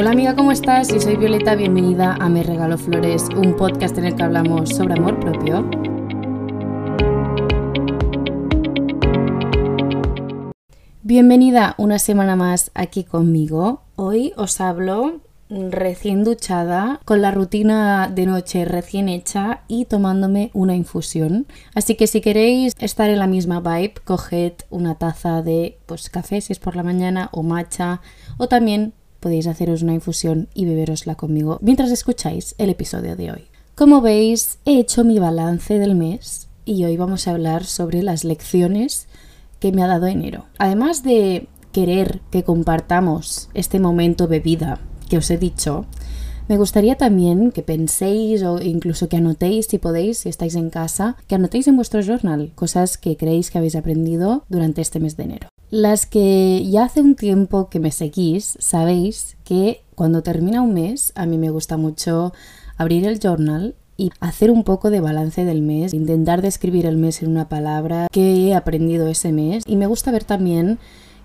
Hola amiga, ¿cómo estás? Yo soy Violeta, bienvenida a Me Regalo Flores, un podcast en el que hablamos sobre amor propio. Bienvenida una semana más aquí conmigo. Hoy os hablo recién duchada, con la rutina de noche recién hecha y tomándome una infusión. Así que si queréis estar en la misma vibe, coged una taza de pues, café si es por la mañana o matcha o también podéis haceros una infusión y beberosla conmigo mientras escucháis el episodio de hoy. Como veis, he hecho mi balance del mes y hoy vamos a hablar sobre las lecciones que me ha dado enero. Además de querer que compartamos este momento bebida que os he dicho, me gustaría también que penséis o incluso que anotéis, si podéis, si estáis en casa, que anotéis en vuestro journal cosas que creéis que habéis aprendido durante este mes de enero. Las que ya hace un tiempo que me seguís, sabéis que cuando termina un mes, a mí me gusta mucho abrir el journal y hacer un poco de balance del mes, intentar describir el mes en una palabra, qué he aprendido ese mes y me gusta ver también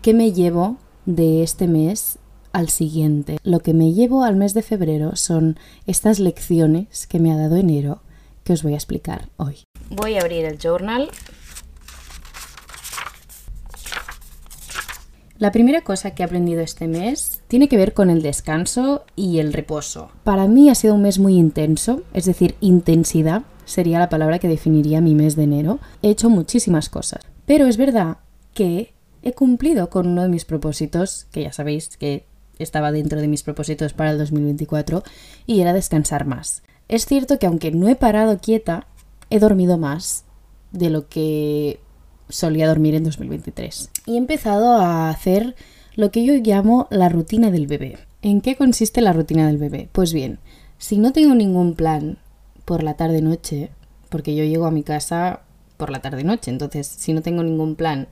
qué me llevo de este mes al siguiente. Lo que me llevo al mes de febrero son estas lecciones que me ha dado enero que os voy a explicar hoy. Voy a abrir el journal. La primera cosa que he aprendido este mes tiene que ver con el descanso y el reposo. Para mí ha sido un mes muy intenso, es decir, intensidad sería la palabra que definiría mi mes de enero. He hecho muchísimas cosas, pero es verdad que he cumplido con uno de mis propósitos, que ya sabéis que estaba dentro de mis propósitos para el 2024 y era descansar más. Es cierto que aunque no he parado quieta, he dormido más de lo que solía dormir en 2023. Y he empezado a hacer lo que yo llamo la rutina del bebé. ¿En qué consiste la rutina del bebé? Pues bien, si no tengo ningún plan por la tarde-noche, porque yo llego a mi casa por la tarde-noche, entonces si no tengo ningún plan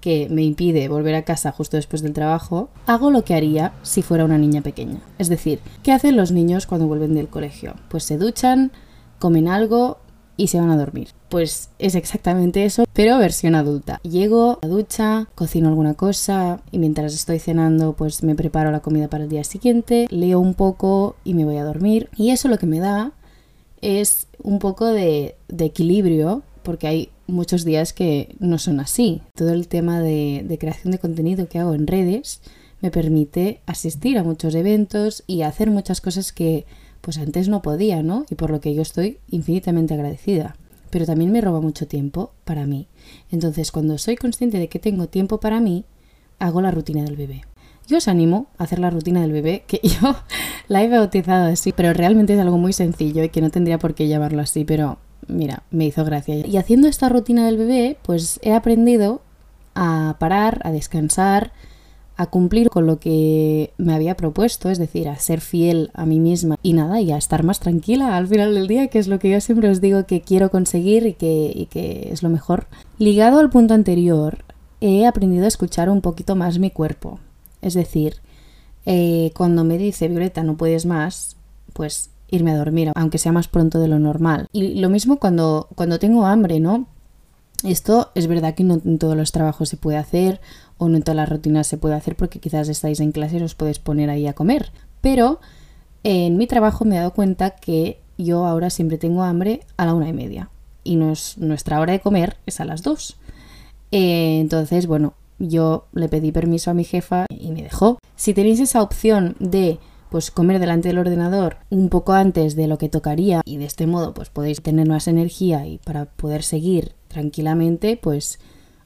que me impide volver a casa justo después del trabajo, hago lo que haría si fuera una niña pequeña. Es decir, ¿qué hacen los niños cuando vuelven del colegio? Pues se duchan, comen algo y se van a dormir. Pues es exactamente eso, pero versión adulta. Llego a la ducha, cocino alguna cosa y mientras estoy cenando pues me preparo la comida para el día siguiente, leo un poco y me voy a dormir. Y eso lo que me da es un poco de, de equilibrio porque hay muchos días que no son así. Todo el tema de, creación de contenido que hago en redes me permite asistir a muchos eventos y hacer muchas cosas que pues antes no podía, ¿no? Y por lo que yo estoy infinitamente agradecida. Pero también me roba mucho tiempo para mí. Entonces, cuando soy consciente de que tengo tiempo para mí, hago la rutina del bebé. Yo os animo a hacer la rutina del bebé, que yo la he bautizado así, pero realmente es algo muy sencillo y que no tendría por qué llamarlo así, pero mira, me hizo gracia. Y haciendo esta rutina del bebé, pues he aprendido a parar, a descansar, a cumplir con lo que me había propuesto, es decir, a ser fiel a mí misma y nada, y a estar más tranquila al final del día, que es lo que yo siempre os digo que quiero conseguir y que, es lo mejor. Ligado al punto anterior, he aprendido a escuchar un poquito más mi cuerpo. Es decir, eh, cuando me dice Violeta no puedes más, pues irme a dormir, aunque sea más pronto de lo normal. Y lo mismo cuando, cuando tengo hambre, ¿no? Esto es verdad que no en todos los trabajos se puede hacer o no en todas las rutinas se puede hacer porque quizás estáis en clase y os podéis poner ahí a comer. Pero en mi trabajo me he dado cuenta que yo ahora siempre tengo hambre a la una y media y nuestra hora de comer es a las dos. Eh, entonces, bueno, yo le pedí permiso a mi jefa y me dejó. Si tenéis esa opción de pues comer delante del ordenador un poco antes de lo que tocaría y de este modo pues podéis tener más energía y para poder seguir tranquilamente pues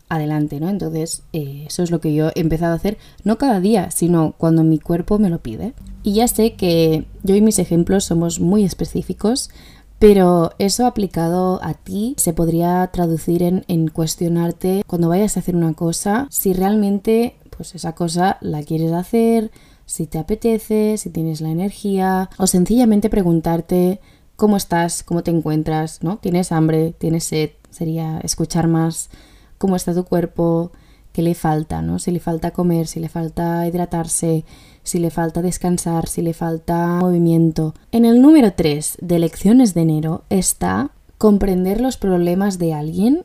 adelante, ¿no? Entonces eh, eso es lo que yo he empezado a hacer no cada día, sino cuando mi cuerpo me lo pide. Y ya sé que yo y mis ejemplos somos muy específicos, pero eso aplicado a ti se podría traducir en, en, cuestionarte cuando vayas a hacer una cosa, si realmente pues esa cosa la quieres hacer, si te apetece, si tienes la energía o sencillamente preguntarte cómo estás, cómo te encuentras, ¿no? ¿Tienes hambre? ¿Tienes sed? Sería escuchar más cómo está tu cuerpo, qué le falta, ¿no? Si le falta comer, si le falta hidratarse, si le falta descansar, si le falta movimiento. En el número 3 de lecciones de enero está comprender los problemas de alguien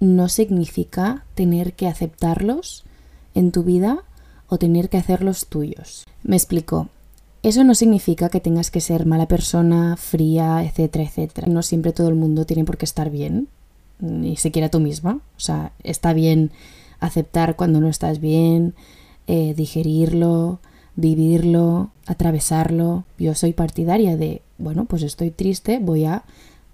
no significa tener que aceptarlos en tu vida o tener que hacerlos tuyos. Me explico. Eso no significa que tengas que ser mala persona, fría, etcétera, etcétera. No siempre todo el mundo tiene por qué estar bien, ni siquiera tú misma. O sea, está bien aceptar cuando no estás bien, eh, digerirlo, vivirlo, atravesarlo. Yo soy partidaria de, bueno, pues estoy triste, voy a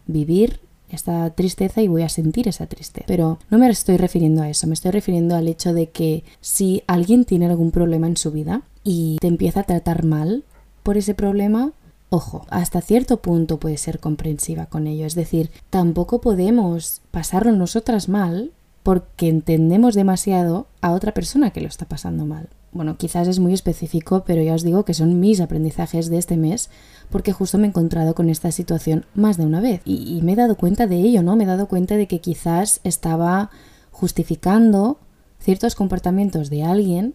vivir esta tristeza y voy a sentir esa tristeza. Pero no me estoy refiriendo a eso, me estoy refiriendo al hecho de que si alguien tiene algún problema en su vida y te empieza a tratar mal por ese problema, ojo, hasta cierto punto puede ser comprensiva con ello. Es decir, tampoco podemos pasarlo nosotras mal porque entendemos demasiado a otra persona que lo está pasando mal. Bueno, quizás es muy específico, pero ya os digo que son mis aprendizajes de este mes, porque justo me he encontrado con esta situación más de una vez. Y, me he dado cuenta de ello, ¿no? Me he dado cuenta de que quizás estaba justificando ciertos comportamientos de alguien,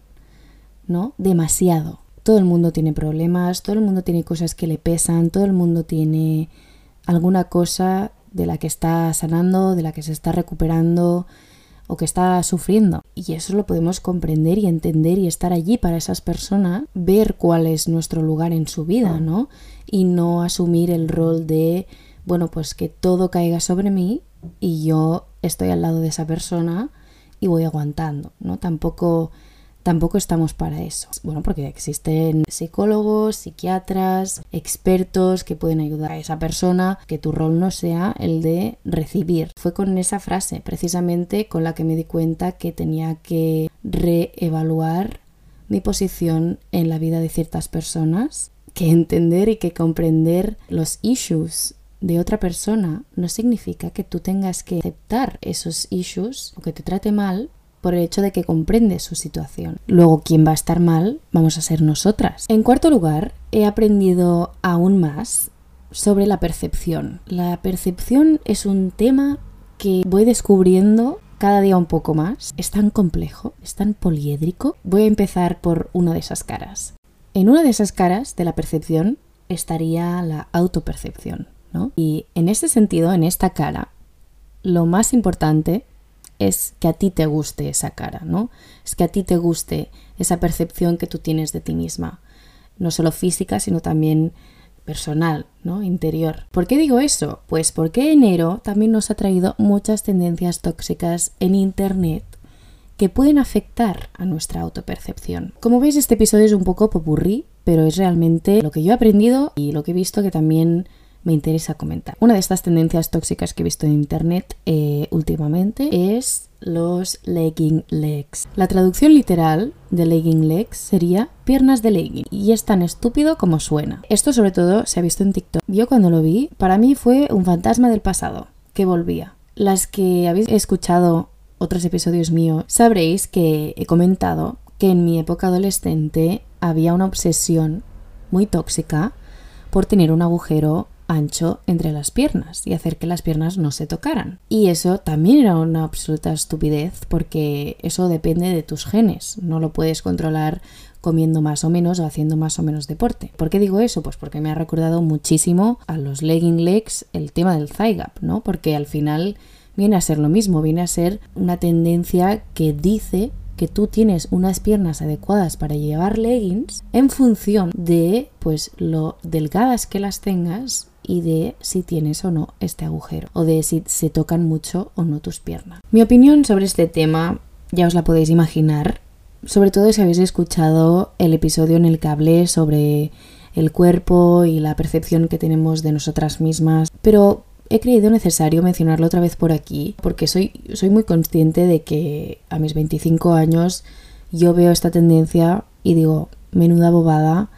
¿no? Demasiado. Todo el mundo tiene problemas, todo el mundo tiene cosas que le pesan, todo el mundo tiene alguna cosa de la que está sanando, de la que se está recuperando, o que está sufriendo. Y eso lo podemos comprender y entender y estar allí para esas personas, ver cuál es nuestro lugar en su vida, ¿no? Y no asumir el rol de, bueno, pues que todo caiga sobre mí y yo estoy al lado de esa persona y voy aguantando, ¿no? Tampoco tampoco estamos para eso. Bueno, porque existen psicólogos, psiquiatras, expertos que pueden ayudar a esa persona, que tu rol no sea el de recibir. Fue con esa frase precisamente con la que me di cuenta que tenía que reevaluar mi posición en la vida de ciertas personas, que entender y que comprender los issues de otra persona no significa que tú tengas que aceptar esos issues o que te trate mal por el hecho de que comprende su situación. Luego, quien va a estar mal vamos a ser nosotras. En cuarto lugar, he aprendido aún más sobre la percepción. La percepción es un tema que voy descubriendo cada día un poco más. Es tan complejo, es tan poliédrico. Voy a empezar por una de esas caras. En una de esas caras de la percepción estaría la autopercepción, ¿no? Y en ese sentido, en esta cara, lo más importante es que a ti te guste esa cara, ¿no? Es que a ti te guste esa percepción que tú tienes de ti misma, no solo física, sino también personal, ¿no? Interior. ¿Por qué digo eso? Pues porque enero también nos ha traído muchas tendencias tóxicas en internet que pueden afectar a nuestra autopercepción. Como veis, este episodio es un poco popurrí, pero es realmente lo que yo he aprendido y lo que he visto que también me interesa comentar. Una de estas tendencias tóxicas que he visto en internet eh, últimamente es los legging legs. La traducción literal de legging legs sería piernas de legging y es tan estúpido como suena. Esto sobre todo se ha visto en TikTok. Yo cuando lo vi, para mí fue un fantasma del pasado que volvía. Las que habéis escuchado otros episodios míos sabréis que he comentado que en mi época adolescente había una obsesión muy tóxica por tener un agujero ancho entre las piernas y hacer que las piernas no se tocaran. Y eso también era una absoluta estupidez porque eso depende de tus genes, no lo puedes controlar comiendo más o menos o haciendo más o menos deporte. ¿Por qué digo eso? Pues porque me ha recordado muchísimo a los legging legs el tema del thigh gap, ¿no? Porque al final viene a ser lo mismo, viene a ser una tendencia que dice que tú tienes unas piernas adecuadas para llevar leggings en función de pues lo delgadas que las tengas y de si tienes o no este agujero o de si se tocan mucho o no tus piernas. Mi opinión sobre este tema ya os la podéis imaginar, sobre todo si habéis escuchado el episodio en el que hablé sobre el cuerpo y la percepción que tenemos de nosotras mismas, pero he creído necesario mencionarlo otra vez por aquí porque soy, soy muy consciente de que a mis 25 años yo veo esta tendencia y digo, menuda bobada,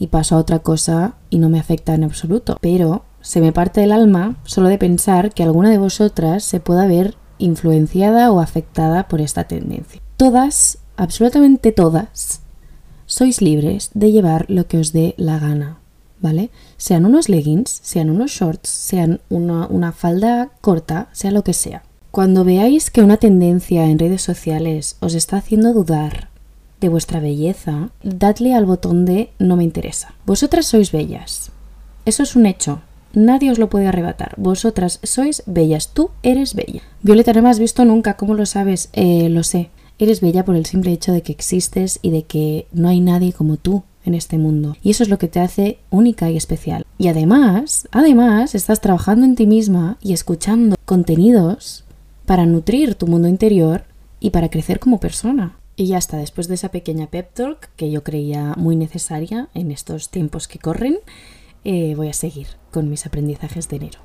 y paso a otra cosa y no me afecta en absoluto. Pero se me parte el alma solo de pensar que alguna de vosotras se pueda ver influenciada o afectada por esta tendencia. Todas, absolutamente todas, sois libres de llevar lo que os dé la gana, ¿vale? Sean unos leggings, sean unos shorts, sean una, una falda corta, sea lo que sea. Cuando veáis que una tendencia en redes sociales os está haciendo dudar de vuestra belleza, dadle al botón de no me interesa. Vosotras sois bellas. Eso es un hecho. Nadie os lo puede arrebatar. Vosotras sois bellas. Tú eres bella. Violeta, no me has visto nunca. ¿Cómo lo sabes? Eh, lo sé. Eres bella por el simple hecho de que existes y de que no hay nadie como tú en este mundo. Y eso es lo que te hace única y especial. Y además, además, estás trabajando en ti misma y escuchando contenidos para nutrir tu mundo interior y para crecer como persona. Y ya está, después de esa pequeña pep talk que yo creía muy necesaria en estos tiempos que corren, eh, voy a seguir con mis aprendizajes de enero.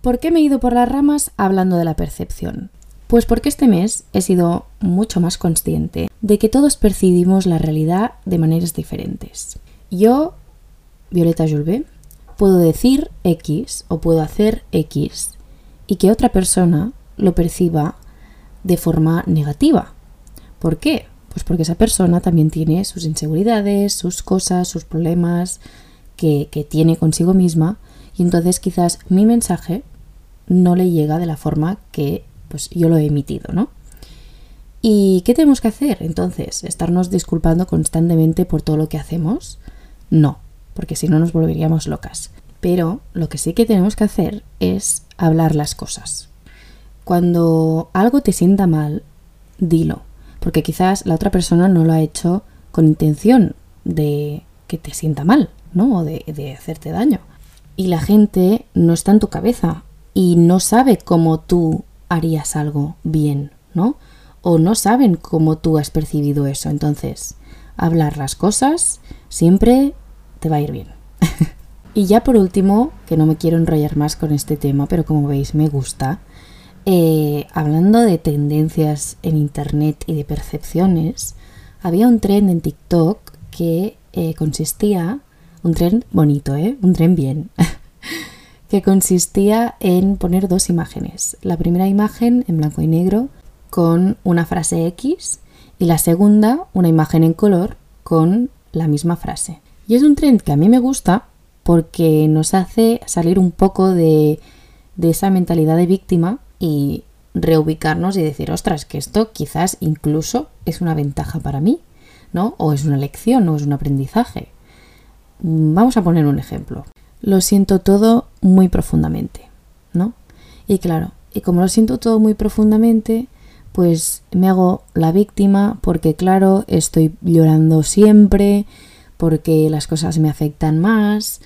¿Por qué me he ido por las ramas hablando de la percepción? Pues porque este mes he sido mucho más consciente de que todos percibimos la realidad de maneras diferentes. Yo, Violeta Julve, puedo decir X o puedo hacer X y que otra persona lo perciba de forma negativa. ¿Por qué? Pues porque esa persona también tiene sus inseguridades, sus cosas, sus problemas que, tiene consigo misma y entonces quizás mi mensaje no le llega de la forma que pues yo lo he emitido, ¿no? ¿Y qué tenemos que hacer entonces? ¿Estarnos disculpando constantemente por todo lo que hacemos? No, porque si no nos volveríamos locas. Pero lo que sí que tenemos que hacer es hablar las cosas. Cuando algo te sienta mal, dilo porque quizás la otra persona no lo ha hecho con intención de que te sienta mal, ¿no? O de, hacerte daño. Y la gente no está en tu cabeza y no sabe cómo tú harías algo bien, ¿no? O no saben cómo tú has percibido eso. Entonces, hablar las cosas siempre te va a ir bien. y ya por último, que no me quiero enrollar más con este tema, pero como veis me gusta, eh, hablando de tendencias en Internet y de percepciones, había un tren en TikTok que eh, consistía, un tren bonito, ¿eh? un tren bien, que consistía en poner dos imágenes. La primera imagen en blanco y negro con una frase X y la segunda una imagen en color con la misma frase. Y es un tren que a mí me gusta porque nos hace salir un poco de, de esa mentalidad de víctima y reubicarnos y decir, ostras, que esto quizás incluso es una ventaja para mí, ¿no? O es una lección o es un aprendizaje. Vamos a poner un ejemplo. Lo siento todo muy profundamente, ¿no? Y claro, y como lo siento todo muy profundamente, pues me hago la víctima porque claro, estoy llorando siempre, porque las cosas me afectan más,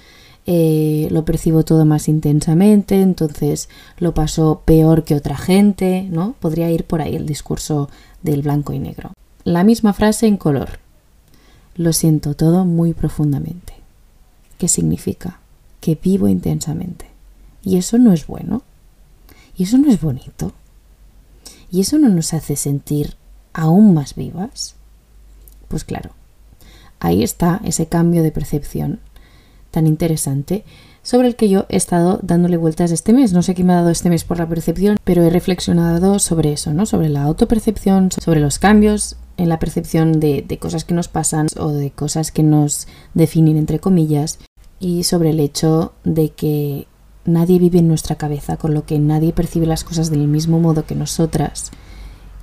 eh, lo percibo todo más intensamente, entonces lo paso peor que otra gente, ¿no? Podría ir por ahí el discurso del blanco y negro. La misma frase en color. Lo siento todo muy profundamente. ¿Qué significa? Que vivo intensamente. Y eso no es bueno. Y eso no es bonito. Y eso no nos hace sentir aún más vivas. Pues claro, ahí está ese cambio de percepción tan interesante sobre el que yo he estado dándole vueltas este mes. No sé qué me ha dado este mes por la percepción, pero he reflexionado sobre eso, ¿no? Sobre la autopercepción, sobre los cambios en la percepción de, de cosas que nos pasan o de cosas que nos definen entre comillas y sobre el hecho de que nadie vive en nuestra cabeza, con lo que nadie percibe las cosas del mismo modo que nosotras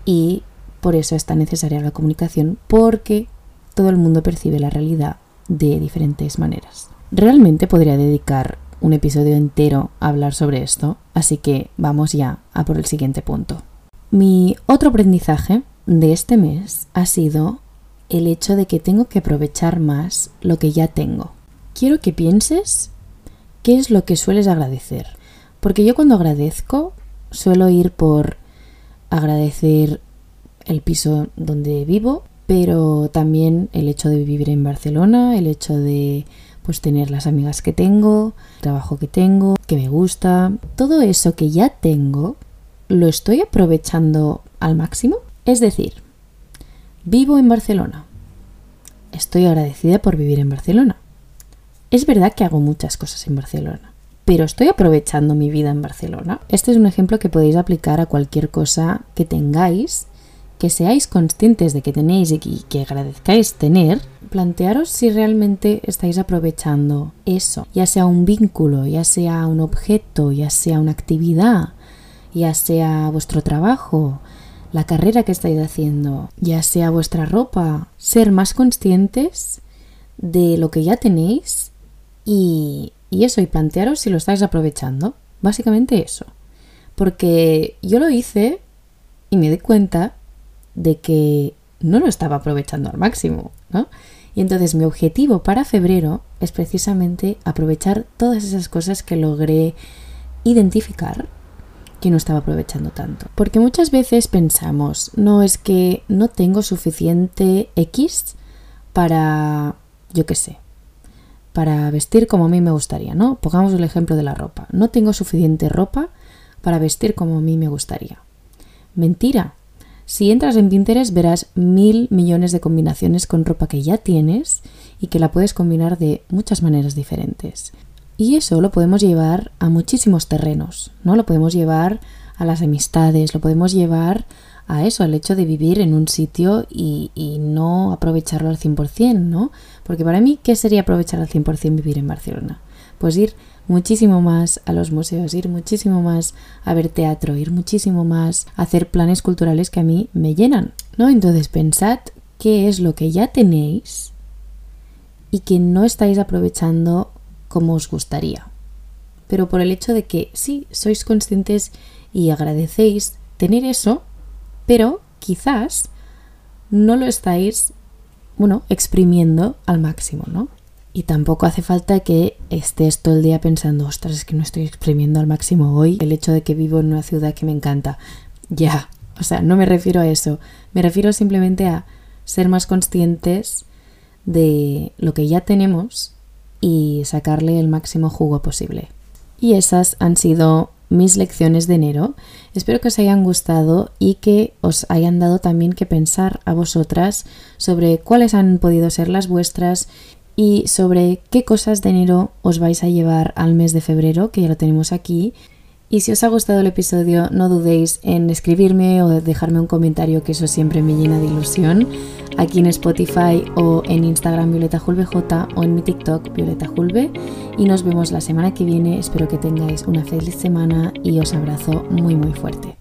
y por eso es tan necesaria la comunicación porque todo el mundo percibe la realidad de diferentes maneras. Realmente podría dedicar un episodio entero a hablar sobre esto, así que vamos ya a por el siguiente punto. Mi otro aprendizaje de este mes ha sido el hecho de que tengo que aprovechar más lo que ya tengo. Quiero que pienses qué es lo que sueles agradecer, porque yo cuando agradezco suelo ir por agradecer el piso donde vivo, pero también el hecho de vivir en Barcelona, el hecho de pues tener las amigas que tengo, el trabajo que tengo, que me gusta, todo eso que ya tengo, lo estoy aprovechando al máximo. Es decir, vivo en Barcelona. Estoy agradecida por vivir en Barcelona. Es verdad que hago muchas cosas en Barcelona, pero estoy aprovechando mi vida en Barcelona. Este es un ejemplo que podéis aplicar a cualquier cosa que tengáis que seáis conscientes de que tenéis y que agradezcáis tener, plantearos si realmente estáis aprovechando eso, ya sea un vínculo, ya sea un objeto, ya sea una actividad, ya sea vuestro trabajo, la carrera que estáis haciendo, ya sea vuestra ropa, ser más conscientes de lo que ya tenéis y, y eso, y plantearos si lo estáis aprovechando. Básicamente eso. Porque yo lo hice y me di cuenta de que no lo estaba aprovechando al máximo, ¿no? Y entonces mi objetivo para febrero es precisamente aprovechar todas esas cosas que logré identificar que no estaba aprovechando tanto. Porque muchas veces pensamos, no es que no tengo suficiente X para, yo qué sé, para vestir como a mí me gustaría, ¿no? Pongamos el ejemplo de la ropa. No tengo suficiente ropa para vestir como a mí me gustaría. Mentira. Si entras en Pinterest verás mil millones de combinaciones con ropa que ya tienes y que la puedes combinar de muchas maneras diferentes. Y eso lo podemos llevar a muchísimos terrenos, ¿no? Lo podemos llevar a las amistades, lo podemos llevar a eso, al hecho de vivir en un sitio y, no aprovecharlo al 100%, ¿no? Porque para mí, ¿qué sería aprovechar al 100% vivir en Barcelona? Pues ir muchísimo más a los museos, ir muchísimo más a ver teatro, ir muchísimo más a hacer planes culturales que a mí me llenan, ¿no? Entonces pensad qué es lo que ya tenéis y que no estáis aprovechando como os gustaría. Pero por el hecho de que sí, sois conscientes y agradecéis tener eso, pero quizás no lo estáis, bueno, exprimiendo al máximo, ¿no? Y tampoco hace falta que estés todo el día pensando, ostras, es que no estoy exprimiendo al máximo hoy el hecho de que vivo en una ciudad que me encanta. Ya, o sea, no me refiero a eso. Me refiero simplemente a ser más conscientes de lo que ya tenemos y sacarle el máximo jugo posible. Y esas han sido mis lecciones de enero. Espero que os hayan gustado y que os hayan dado también que pensar a vosotras sobre cuáles han podido ser las vuestras y sobre qué cosas de enero os vais a llevar al mes de febrero, que ya lo tenemos aquí. Y si os ha gustado el episodio, no dudéis en escribirme o dejarme un comentario, que eso siempre me llena de ilusión, aquí en Spotify o en Instagram Violeta Julve J o en mi TikTok Violeta Julve. Y nos vemos la semana que viene. Espero que tengáis una feliz semana y os abrazo muy muy fuerte.